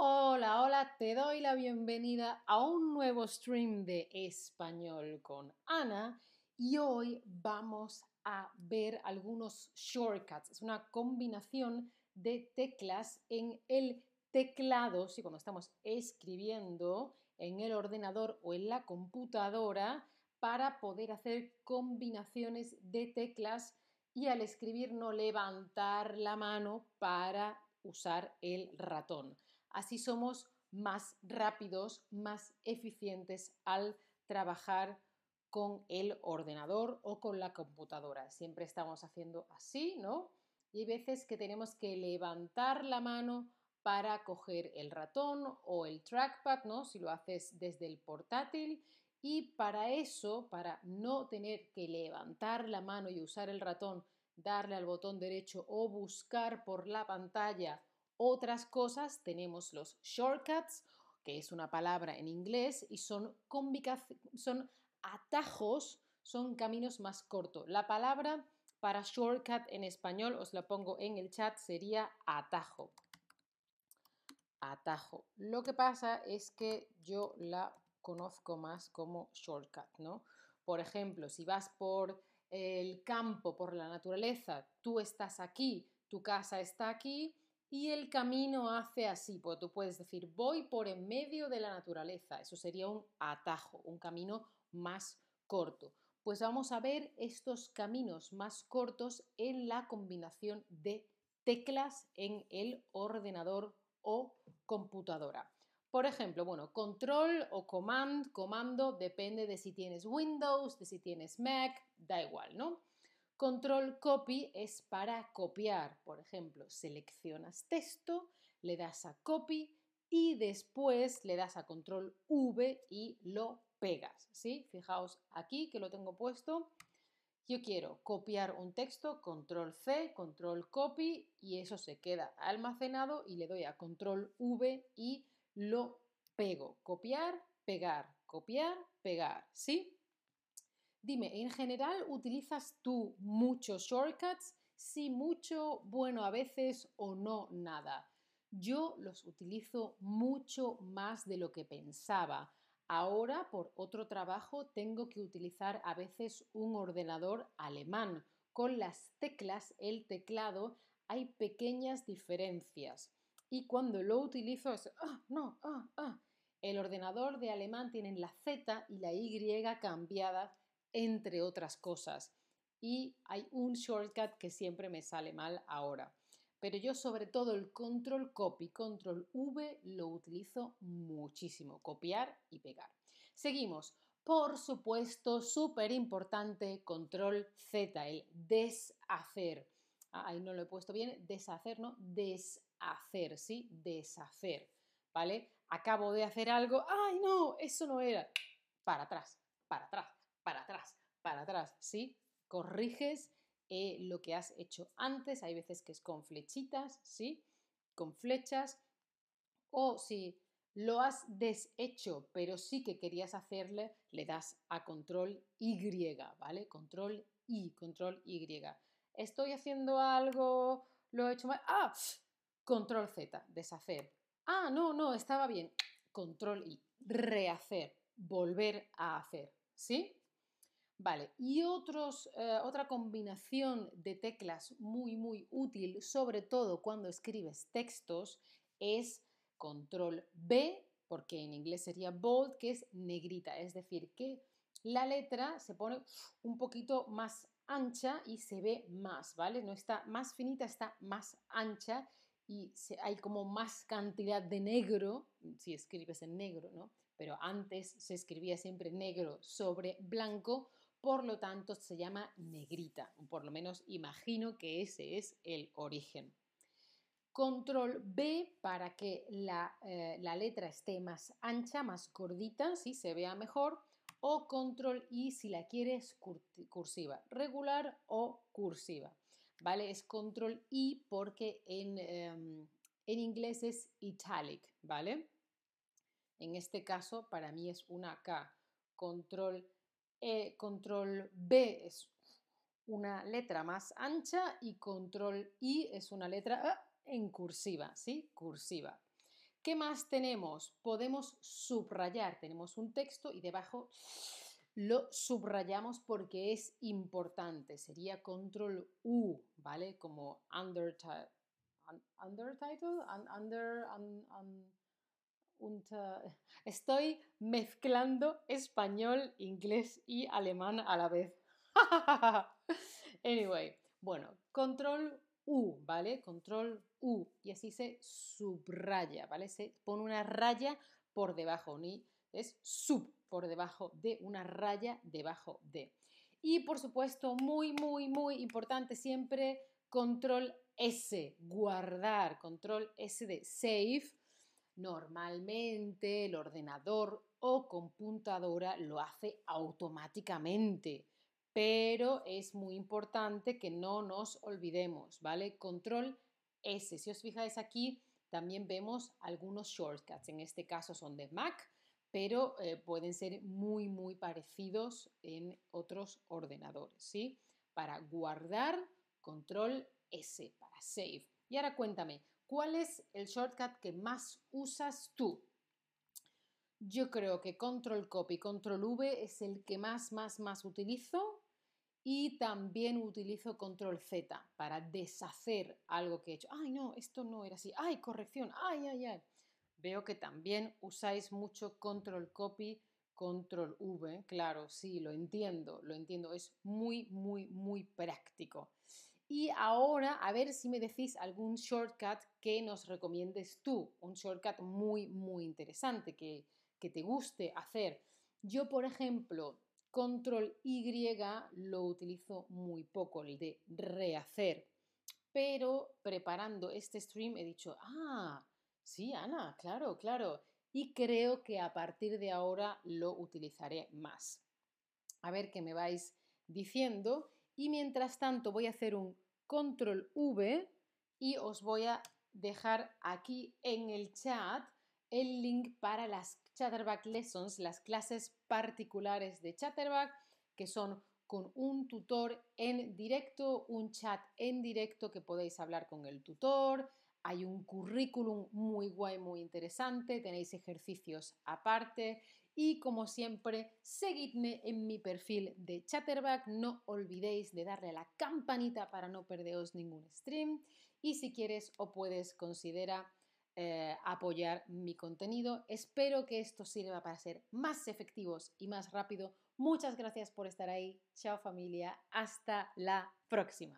Hola, hola, te doy la bienvenida a un nuevo stream de español con Ana y hoy vamos a ver algunos shortcuts. Es una combinación de teclas en el teclado, si cuando estamos escribiendo en el ordenador o en la computadora para poder hacer combinaciones de teclas y al escribir no levantar la mano para usar el ratón. Así somos más rápidos, más eficientes al trabajar con el ordenador o con la computadora. Siempre estamos haciendo así, ¿no? Y hay veces que tenemos que levantar la mano para coger el ratón o el trackpad, ¿no? Si lo haces desde el portátil. Y para eso, para no tener que levantar la mano y usar el ratón, darle al botón derecho o buscar por la pantalla otras cosas, tenemos los shortcuts, que es una palabra en inglés, y son, son atajos, son caminos más cortos. La palabra para shortcut en español, os la pongo en el chat, sería atajo. Atajo. Lo que pasa es que yo la conozco más como shortcut, ¿no? Por ejemplo, si vas por el campo, por la naturaleza, tú estás aquí, tu casa está aquí, y el camino hace así, pues tú puedes decir, voy por en medio de la naturaleza. Eso sería un atajo, un camino más corto. Pues vamos a ver estos caminos más cortos en la combinación de teclas en el ordenador o computadora. Por ejemplo, bueno, control o command, comando, depende de si tienes Windows, de si tienes Mac, da igual, ¿no? Control copy es para copiar. Por ejemplo, seleccionas texto, le das a copy y después le das a control V y lo pegas. ¿sí? Fijaos aquí que lo tengo puesto. Yo quiero copiar un texto, control C, control copy y eso se queda almacenado y le doy a control V y lo pego. Copiar, pegar, copiar, pegar. ¿Sí? Dime, ¿en general utilizas tú muchos shortcuts? Sí, mucho, bueno, a veces o no, nada. Yo los utilizo mucho más de lo que pensaba. Ahora, por otro trabajo, tengo que utilizar a veces un ordenador alemán. Con las teclas, el teclado, hay pequeñas diferencias. Y cuando lo utilizo es, ah, no, ah, ah. El ordenador de alemán tiene la Z y la Y cambiada entre otras cosas. Y hay un shortcut que siempre me sale mal ahora. Pero yo sobre todo el control copy, control V lo utilizo muchísimo, copiar y pegar. Seguimos. Por supuesto, súper importante, control Z, el deshacer. Ah, ahí no lo he puesto bien, deshacer, ¿no? Deshacer, ¿sí? Deshacer, ¿vale? Acabo de hacer algo, ¡ay no! Eso no era. Para atrás, para atrás, para atrás, para atrás, ¿sí? Corriges eh, lo que has hecho antes, hay veces que es con flechitas, ¿sí? Con flechas, o si lo has deshecho, pero sí que querías hacerle, le das a control Y, ¿vale? Control Y, control Y. Estoy haciendo algo, lo he hecho mal. ¡Ah! Control Z, deshacer. Ah, no, no, estaba bien. Control Y, rehacer, volver a hacer, ¿sí? Vale, y otros, eh, otra combinación de teclas muy, muy útil, sobre todo cuando escribes textos, es control B, porque en inglés sería bold, que es negrita, es decir, que la letra se pone un poquito más ancha y se ve más, ¿vale? No está más finita, está más ancha y hay como más cantidad de negro, si escribes en negro, ¿no? Pero antes se escribía siempre negro sobre blanco por lo tanto se llama negrita, por lo menos imagino que ese es el origen. Control B para que la, eh, letra esté más ancha, más gordita, si se vea mejor. O control I si la quieres cursiva, regular o cursiva. ¿Vale? Es control I porque en, em, en inglés es italic, ¿vale? En este caso, para mí es una K. Control eh, control B es una letra más ancha y control I es una letra en cursiva, ¿sí? Cursiva. ¿Qué más tenemos? Podemos subrayar. Tenemos un texto y debajo lo subrayamos porque es importante. Sería control U, ¿vale? Como under, undertitle, under, estoy mezclando español, inglés y alemán a la vez. anyway, bueno, control U, ¿vale? Control U. Y así se subraya, ¿vale? Se pone una raya por debajo, ni es sub por debajo de una raya debajo de. Y por supuesto, muy, muy, muy importante siempre, control S, guardar, control S de save. Normalmente el ordenador o computadora lo hace automáticamente pero es muy importante que no nos olvidemos, ¿vale? Control S. Si os fijáis aquí, también vemos algunos shortcuts. En este caso son de Mac, pero eh, pueden ser muy, muy parecidos en otros ordenadores, ¿sí? Para guardar, control S, para save. Y ahora cuéntame, ¿cuál es el shortcut que más usas tú? Yo creo que control copy, control V es el que más, más, más utilizo y también utilizo control Z para deshacer algo que he hecho. Ay, no, esto no era así. Ay, corrección. Ay, ay, ay. Veo que también usáis mucho control copy, control V. Claro, sí, lo entiendo, lo entiendo. Es muy, muy, muy práctico. Y ahora, a ver si me decís algún shortcut que nos recomiendes tú. Un shortcut muy, muy interesante que, que te guste hacer. Yo, por ejemplo, Control Y lo utilizo muy poco, el de rehacer. Pero preparando este stream he dicho, ah, sí, Ana, claro, claro. Y creo que a partir de ahora lo utilizaré más. A ver qué me vais diciendo. Y mientras tanto voy a hacer un control V y os voy a dejar aquí en el chat el link para las Chatterback Lessons, las clases particulares de Chatterback, que son con un tutor en directo, un chat en directo que podéis hablar con el tutor, hay un currículum muy guay, muy interesante, tenéis ejercicios aparte y como siempre, seguidme en mi perfil de Chatterback, no olvidéis de darle a la campanita para no perderos ningún stream y si quieres o puedes considera eh, apoyar mi contenido. Espero que esto sirva para ser más efectivos y más rápido. Muchas gracias por estar ahí. Chao familia. Hasta la próxima.